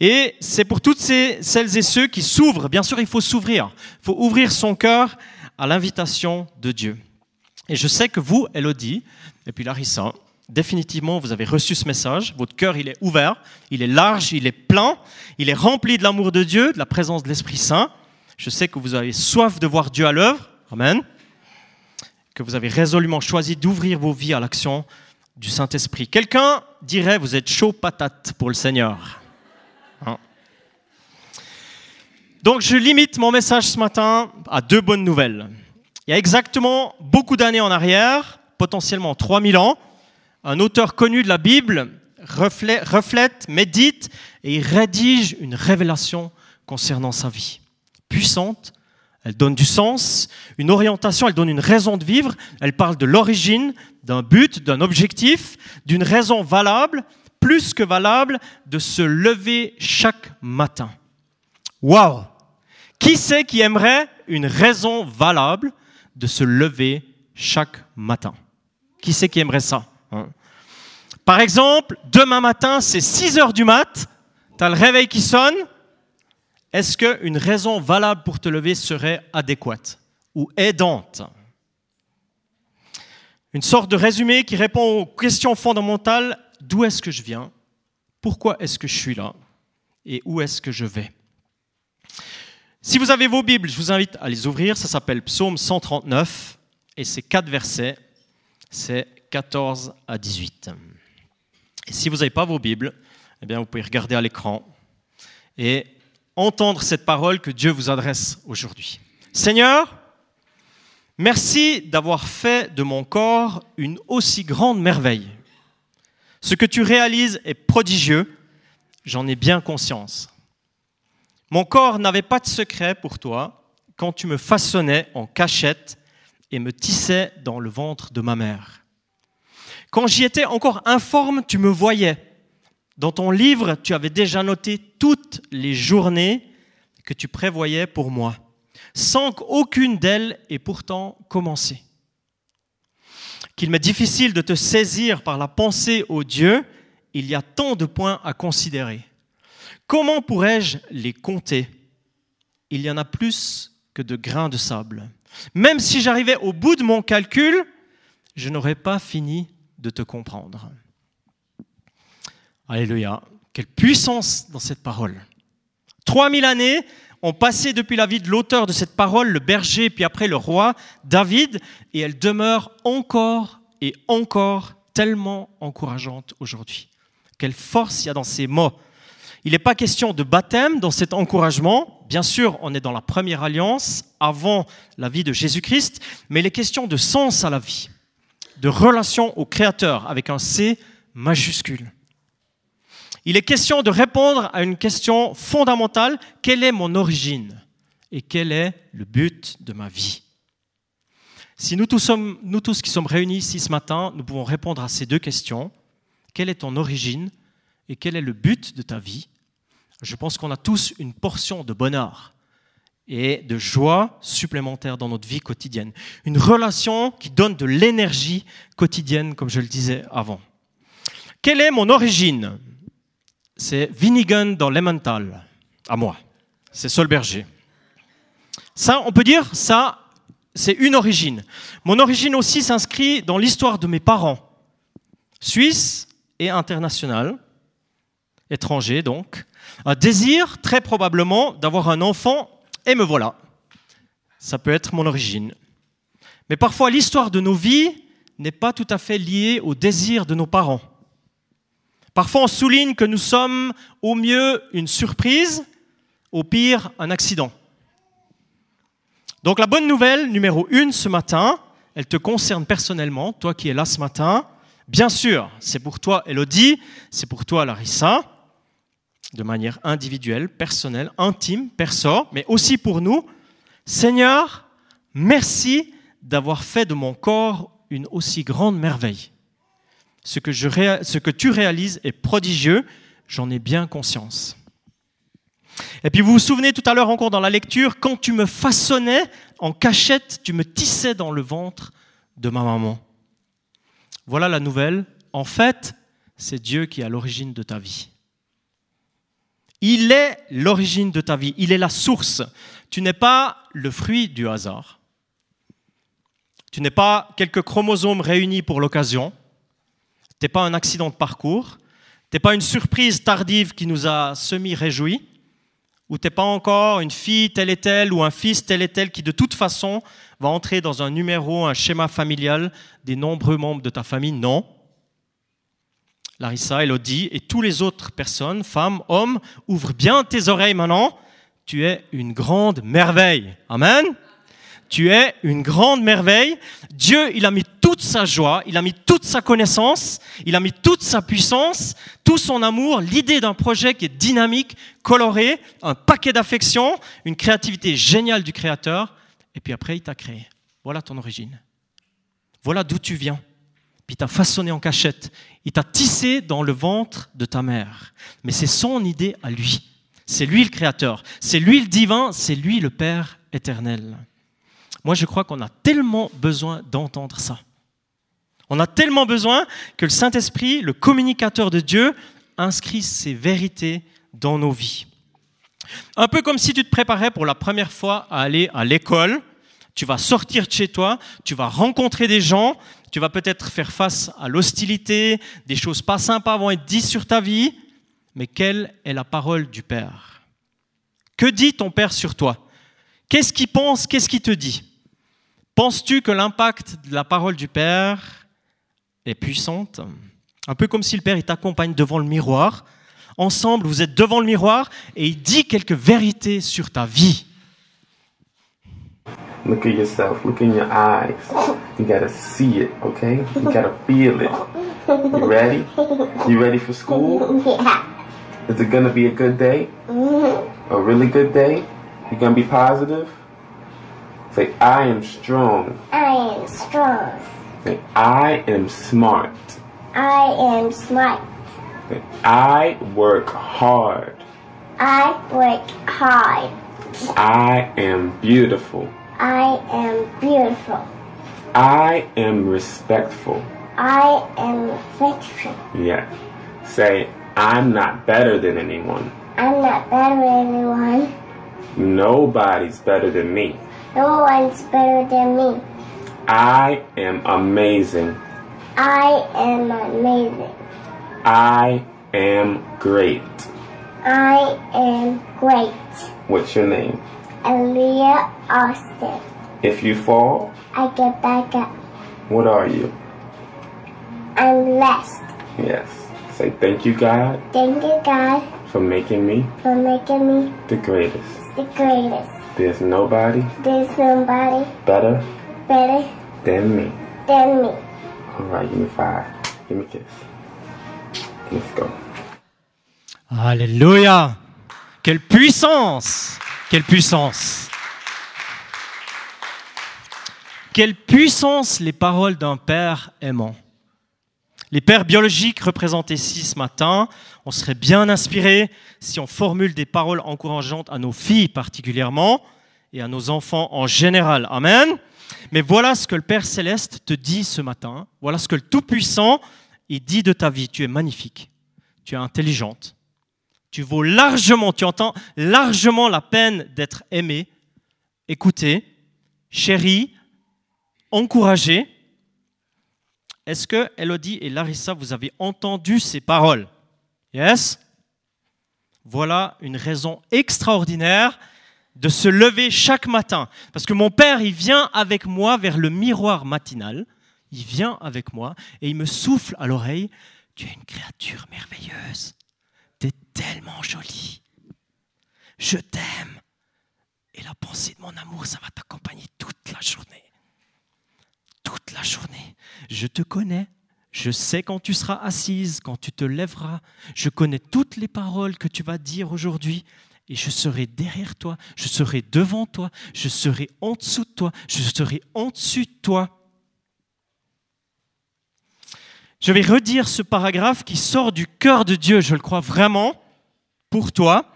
Et c'est pour toutes celles et ceux qui s'ouvrent. Bien sûr, il faut s'ouvrir. Il faut ouvrir son cœur à l'invitation de Dieu. Et je sais que vous, Elodie, et puis Larissa, définitivement, vous avez reçu ce message. Votre cœur, il est ouvert, il est large, il est plein, il est rempli de l'amour de Dieu, de la présence de l'Esprit Saint. Je sais que vous avez soif de voir Dieu à l'œuvre. Amen. Que vous avez résolument choisi d'ouvrir vos vies à l'action du Saint-Esprit. Quelqu'un dirait, vous êtes chaud patate pour le Seigneur. Hein. Donc je limite mon message ce matin à deux bonnes nouvelles. Il y a exactement beaucoup d'années en arrière, potentiellement 3000 ans, un auteur connu de la Bible reflète, médite et rédige une révélation concernant sa vie. Puissante, elle donne du sens, une orientation, elle donne une raison de vivre, elle parle de l'origine, d'un but, d'un objectif, d'une raison valable, plus que valable, de se lever chaque matin. Waouh Qui c'est qui aimerait une raison valable de se lever chaque matin? Qui c'est qui aimerait ça hein? Par exemple, demain matin, c'est 6 heures du mat, tu as le réveil qui sonne, est-ce qu'une raison valable pour te lever serait adéquate ou aidante? Une sorte de résumé qui répond aux questions fondamentales. D'où est-ce que je viens? Pourquoi est-ce que je suis là? Et où est-ce que je vais? Si vous avez vos Bibles, je vous invite à les ouvrir. Ça s'appelle Psaume 139 et c'est quatre versets. C'est 14 à 18. Et si vous n'avez pas vos Bibles, eh bien, vous pouvez regarder à l'écran et entendre cette parole que Dieu vous adresse aujourd'hui. Seigneur, merci d'avoir fait de mon corps une aussi grande merveille. Ce que tu réalises est prodigieux, j'en ai bien conscience. Mon corps n'avait pas de secret pour toi quand tu me façonnais en cachette et me tissais dans le ventre de ma mère. Quand j'y étais encore informe, tu me voyais. Dans ton livre, tu avais déjà noté toutes les journées que tu prévoyais pour moi, sans qu'aucune d'elles ait pourtant commencé qu'il m'est difficile de te saisir par la pensée au Dieu, il y a tant de points à considérer. Comment pourrais-je les compter? Il y en a plus que de grains de sable. Même si j'arrivais au bout de mon calcul, je n'aurais pas fini de te comprendre. Alléluia. Quelle puissance dans cette parole. 3000 années ont passé depuis la vie de l'auteur de cette parole, le berger, puis après le roi, David, et elle demeure encore et encore tellement encourageante aujourd'hui. Quelle force il y a dans ces mots. Il n'est pas question de baptême dans cet encouragement. Bien sûr, on est dans la première alliance, avant la vie de Jésus-Christ, mais il est question de sens à la vie, de relation au Créateur avec un C majuscule. Il est question de répondre à une question fondamentale, quelle est mon origine et quel est le but de ma vie? Si nous tous, sommes, nous tous qui sommes réunis ici ce matin, nous pouvons répondre à ces deux questions, quelle est ton origine et quel est le but de ta vie? Je pense qu'on a tous une portion de bonheur et de joie supplémentaire dans notre vie quotidienne. Une relation qui donne de l'énergie quotidienne, comme je le disais avant. Quelle est mon origine? C'est Vinigan dans l'Emmental, à moi. C'est Solberger. Ça, on peut dire, ça, c'est une origine. Mon origine aussi s'inscrit dans l'histoire de mes parents, suisses et international, étrangers donc. Un désir, très probablement, d'avoir un enfant, et me voilà. Ça peut être mon origine. Mais parfois, l'histoire de nos vies n'est pas tout à fait liée au désir de nos parents. Parfois, on souligne que nous sommes au mieux une surprise, au pire un accident. Donc la bonne nouvelle numéro une ce matin, elle te concerne personnellement, toi qui es là ce matin. Bien sûr, c'est pour toi Elodie, c'est pour toi Larissa, de manière individuelle, personnelle, intime, perso, mais aussi pour nous. Seigneur, merci d'avoir fait de mon corps une aussi grande merveille. Ce que, tu réalises est prodigieux, j'en ai bien conscience. Et puis vous vous souvenez tout à l'heure encore dans la lecture, quand tu me façonnais en cachette, tu me tissais dans le ventre de ma maman. Voilà la nouvelle. En fait, c'est Dieu qui est à l'origine de ta vie. Il est l'origine de ta vie, il est la source. Tu n'es pas le fruit du hasard. Tu n'es pas quelques chromosomes réunis pour l'occasion. Tu n'es pas un accident de parcours. Tu n'es pas une surprise tardive qui nous a semi-réjouis. Ou tu n'es pas encore une fille telle et telle ou un fils tel et tel qui de toute façon va entrer dans un numéro, un schéma familial des nombreux membres de ta famille. Non. Larissa, Elodie et toutes les autres personnes, femmes, hommes, ouvre bien tes oreilles maintenant. Tu es une grande merveille. Amen. Tu es une grande merveille. Dieu, il a mis toute sa joie, il a mis toute sa connaissance, il a mis toute sa puissance, tout son amour, l'idée d'un projet qui est dynamique, coloré, un paquet d'affection, une créativité géniale du Créateur. Et puis après, il t'a créé. Voilà ton origine. Voilà d'où tu viens. Puis il t'a façonné en cachette. Il t'a tissé dans le ventre de ta mère. Mais c'est son idée à lui. C'est lui le Créateur. C'est lui le divin. C'est lui le Père éternel. Moi, je crois qu'on a tellement besoin d'entendre ça. On a tellement besoin que le Saint-Esprit, le communicateur de Dieu, inscrit ces vérités dans nos vies. Un peu comme si tu te préparais pour la première fois à aller à l'école. Tu vas sortir de chez toi, tu vas rencontrer des gens, tu vas peut-être faire face à l'hostilité, des choses pas sympas vont être dites sur ta vie, mais quelle est la parole du Père? Que dit ton Père sur toi? Qu'est-ce qu'il pense? Qu'est-ce qu'il te dit? Penses-tu que l'impact de la parole du Père est puissante? Un peu comme si le Père t'accompagne devant le miroir. Ensemble, vous êtes devant le miroir et il dit quelques vérités sur ta vie. Look at yourself. Look your eyes. You gotta see it, okay? You gotta feel it. You ready? You ready for school? Yeah. Is it gonna be a good day? Mm-hmm. A really good day? You gonna be positive? Say, I am strong. I am strong. Say, I am smart. I am smart. Say, I work hard. I work hard. I am beautiful. I am beautiful. I am respectful. I am faithful. Yeah. Say, I'm not better than anyone. I'm not better than anyone. Nobody's better than me. No one's better than me. I am amazing. I am amazing. I am great. I am great. What's your name? Aaliyah Austin. If you fall, I get back up. what are you? I'm blessed. Yes. Say thank you, God, Thank you, God, for making me for making me the greatest. the greatest. There's nobody There's nobody better better than me. than me. All right, give me five. Give me a kiss. Let's go. Alléluia Quelle puissance Quelle puissance Quelle puissance les paroles d'un père aimant. Les pères biologiques représentés ici ce matin, on serait bien inspiré si on formule des paroles encourageantes à nos filles particulièrement et à nos enfants en général. Amen. Mais voilà ce que le Père céleste te dit ce matin. Voilà ce que le Tout-Puissant il dit de ta vie. Tu es magnifique. Tu es intelligente. Tu vaux largement, tu entends largement la peine d'être aimé, écouté, chéri, encouragé. Est-ce que Elodie et Larissa, vous avez entendu ces paroles? Yes? Voilà une raison extraordinaire de se lever chaque matin. Parce que mon père, il vient avec moi vers le miroir matinal. Il vient avec moi et il me souffle à l'oreille, tu es une créature merveilleuse. T'es tellement jolie. Je t'aime. Et la pensée de mon amour, ça va t'accompagner toute la journée. Toute la journée. Je te connais. Je sais quand tu seras assise, quand tu te lèveras. Je connais toutes les paroles que tu vas dire aujourd'hui. Et je serai derrière toi. Je serai devant toi. Je serai en dessous de toi. Je serai en dessus de toi. Je vais redire ce paragraphe qui sort du cœur de Dieu, je le crois vraiment, pour toi.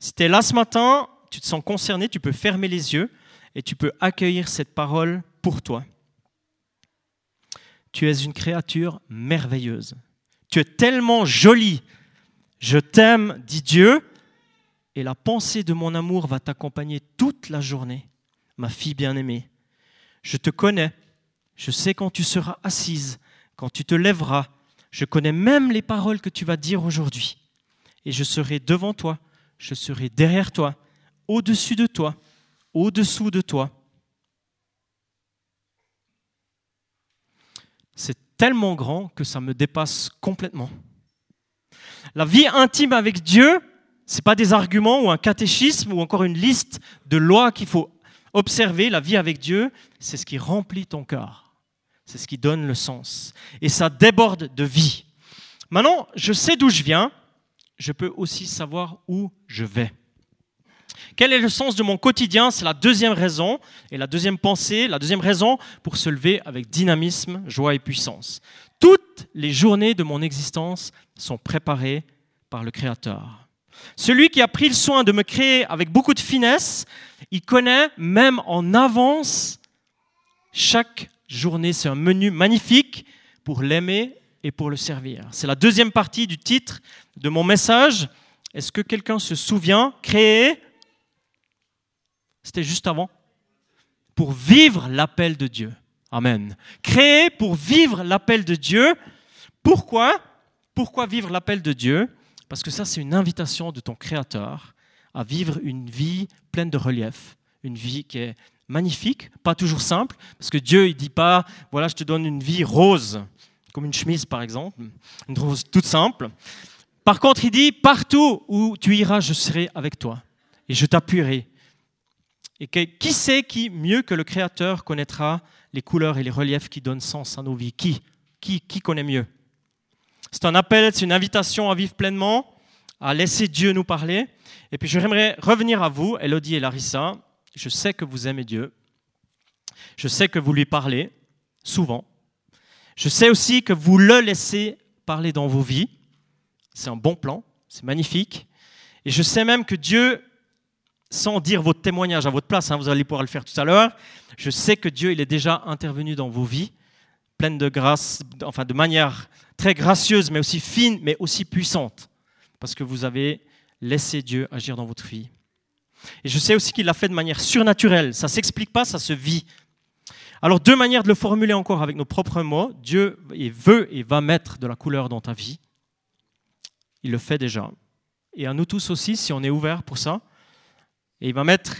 Si tu es là ce matin, tu te sens concerné, tu peux fermer les yeux et tu peux accueillir cette parole pour toi. Tu es une créature merveilleuse. Tu es tellement jolie. Je t'aime, dit Dieu, et la pensée de mon amour va t'accompagner toute la journée, ma fille bien-aimée. Je te connais, je sais quand tu seras assise, quand tu te lèveras, je connais même les paroles que tu vas dire aujourd'hui. Et je serai devant toi, je serai derrière toi, au-dessus de toi, au-dessous de toi. C'est tellement grand que ça me dépasse complètement. La vie intime avec Dieu, ce n'est pas des arguments ou un catéchisme ou encore une liste de lois qu'il faut observer. La vie avec Dieu, c'est ce qui remplit ton cœur. C'est ce qui donne le sens. Et ça déborde de vie. Maintenant, je sais d'où je viens, je peux aussi savoir où je vais. Quel est le sens de mon quotidien C'est la deuxième raison, et la deuxième pensée, la deuxième raison pour se lever avec dynamisme, joie et puissance. Toutes les journées de mon existence sont préparées par le Créateur. Celui qui a pris le soin de me créer avec beaucoup de finesse, il connaît même en avance chaque journée. C'est un menu magnifique pour l'aimer et pour le servir. C'est la deuxième partie du titre de mon message. Est-ce que quelqu'un se souvient Créer, c'était juste avant, pour vivre l'appel de Dieu. Amen. Créer pour vivre l'appel de Dieu. Pourquoi? Pourquoi vivre l'appel de Dieu? Parce que ça, c'est une invitation de ton Créateur à vivre une vie pleine de relief, une vie qui est magnifique, pas toujours simple, parce que Dieu, il dit pas, voilà, je te donne une vie rose, comme une chemise par exemple, une rose toute simple. Par contre, il dit, partout où tu iras, je serai avec toi et je t'appuierai. Et qui sait qui, mieux que le Créateur, connaîtra les couleurs et les reliefs qui donnent sens à nos vies? Qui? Qui, qui connaît mieux? C'est un appel, c'est une invitation à vivre pleinement, à laisser Dieu nous parler. Et puis j'aimerais revenir à vous, Elodie et Larissa, je sais que vous aimez Dieu. Je sais que vous lui parlez souvent. Je sais aussi que vous le laissez parler dans vos vies. C'est un bon plan, c'est magnifique. Et je sais même que Dieu, sans dire votre témoignage à votre place, hein, vous allez pouvoir le faire tout à l'heure, je sais que Dieu, il est déjà intervenu dans vos vies, pleine de grâce, enfin de manière très gracieuse, mais aussi fine, mais aussi puissante, parce que vous avez laissé Dieu agir dans votre vie. Et je sais aussi qu'il l'a fait de manière surnaturelle. Ça ne s'explique pas, ça se vit. Alors deux manières de le formuler encore avec nos propres mots. Dieu veut et va mettre de la couleur dans ta vie. Il le fait déjà. Et à nous tous aussi, si on est ouvert pour ça. Et il va mettre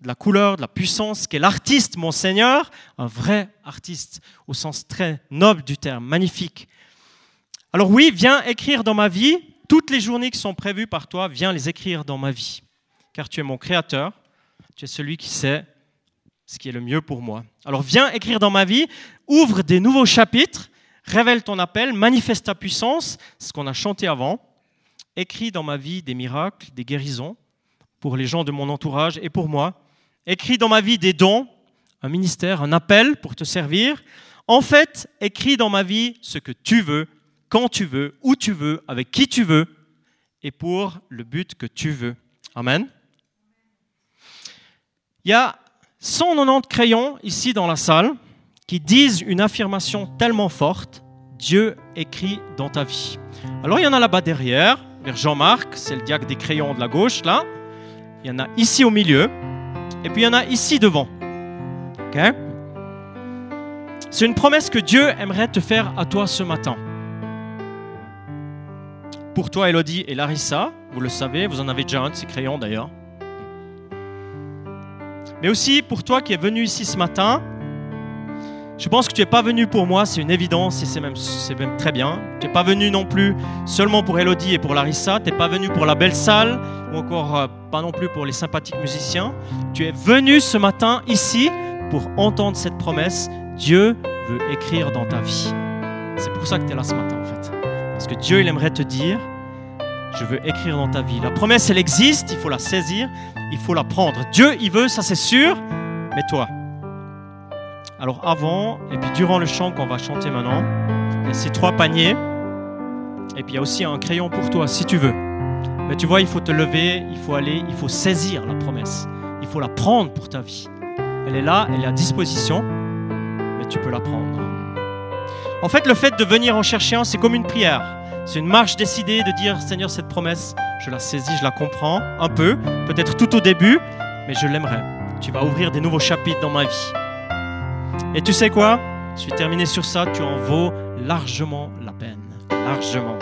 de la couleur, de la puissance, qui est l'artiste, mon Seigneur, un vrai artiste, au sens très noble du terme, magnifique. Alors oui, viens écrire dans ma vie, toutes les journées qui sont prévues par toi, viens les écrire dans ma vie. Car tu es mon créateur, tu es celui qui sait ce qui est le mieux pour moi. Alors viens écrire dans ma vie, ouvre des nouveaux chapitres, révèle ton appel, manifeste ta puissance, ce qu'on a chanté avant, écris dans ma vie des miracles, des guérisons pour les gens de mon entourage et pour moi, écris dans ma vie des dons, un ministère, un appel pour te servir. En fait, écris dans ma vie ce que tu veux, quand tu veux, où tu veux, avec qui tu veux, et pour le but que tu veux. Amen. Il y a 190 crayons ici dans la salle qui disent une affirmation tellement forte, Dieu écrit dans ta vie. Alors il y en a là-bas derrière, vers Jean-Marc, c'est le diacre des crayons de la gauche là. Il y en a ici au milieu, et puis il y en a ici devant. c'est une promesse que Dieu aimerait te faire à toi ce matin. Pour toi, Elodie et Larissa, vous le savez, vous en avez déjà un de ces crayons d'ailleurs mais aussi pour toi qui es venu ici ce matin. Je pense que tu n'es pas venu pour moi, c'est une évidence et c'est même, même très bien. Tu n'es pas venu non plus seulement pour Elodie et pour Larissa, tu n'es pas venu pour la belle salle ou encore euh, pas non plus pour les sympathiques musiciens. Tu es venu ce matin ici pour entendre cette promesse. Dieu veut écrire dans ta vie. C'est pour ça que tu es là ce matin en fait. Parce que Dieu, il aimerait te dire, je veux écrire dans ta vie. La promesse, elle existe, il faut la saisir, il faut la prendre. Dieu, il veut, ça c'est sûr, mais toi. Alors avant, et puis durant le chant qu'on va chanter maintenant, il y a ces trois paniers, et puis il y a aussi un crayon pour toi, si tu veux. Mais tu vois, il faut te lever, il faut aller, il faut saisir la promesse. Il faut la prendre pour ta vie. Elle est là, elle est à disposition, mais tu peux la prendre. En fait, le fait de venir en chercher un, c'est comme une prière. C'est une marche décidée de dire Seigneur, cette promesse, je la saisis, je la comprends un peu, peut-être tout au début, mais je l'aimerais. Tu vas ouvrir des nouveaux chapitres dans ma vie. Et tu sais quoi? Je vais terminer sur ça, tu en vaux largement la peine. Largement.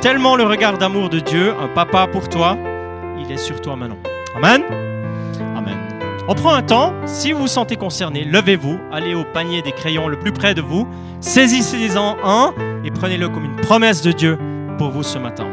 Tellement le regard d'amour de Dieu, un papa pour toi, il est sur toi maintenant. Amen? Amen. On prend un temps, si vous vous sentez concerné, levez-vous, allez au panier des crayons le plus près de vous, saisissez-en un et prenez-le comme une promesse de Dieu pour vous ce matin.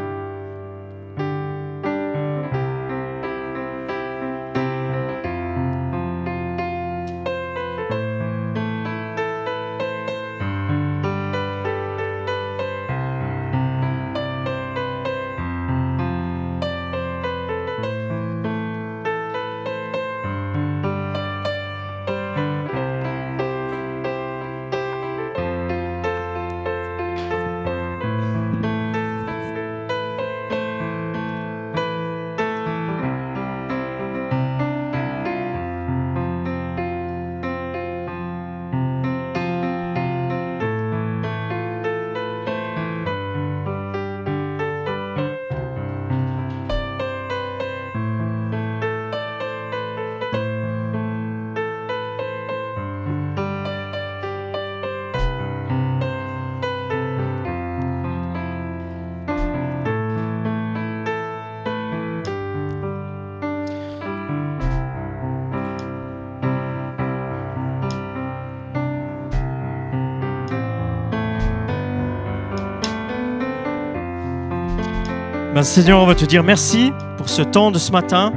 Ben, Seigneur, on va te dire merci pour ce temps de ce matin,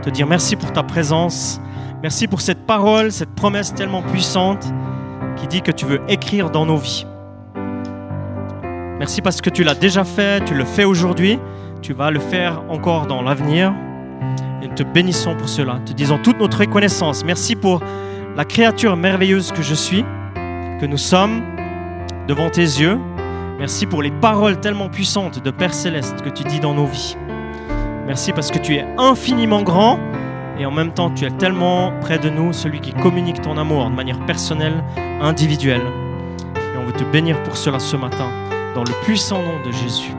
te dire merci pour ta présence, merci pour cette parole, cette promesse tellement puissante qui dit que tu veux écrire dans nos vies. Merci parce que tu l'as déjà fait, tu le fais aujourd'hui, tu vas le faire encore dans l'avenir. Et nous te bénissons pour cela, te disons toute notre reconnaissance. Merci pour la créature merveilleuse que je suis, que nous sommes devant tes yeux. Merci pour les paroles tellement puissantes de Père céleste que tu dis dans nos vies. Merci parce que tu es infiniment grand et en même temps tu es tellement près de nous, celui qui communique ton amour de manière personnelle, individuelle. Et on veut te bénir pour cela ce matin, dans le puissant nom de Jésus.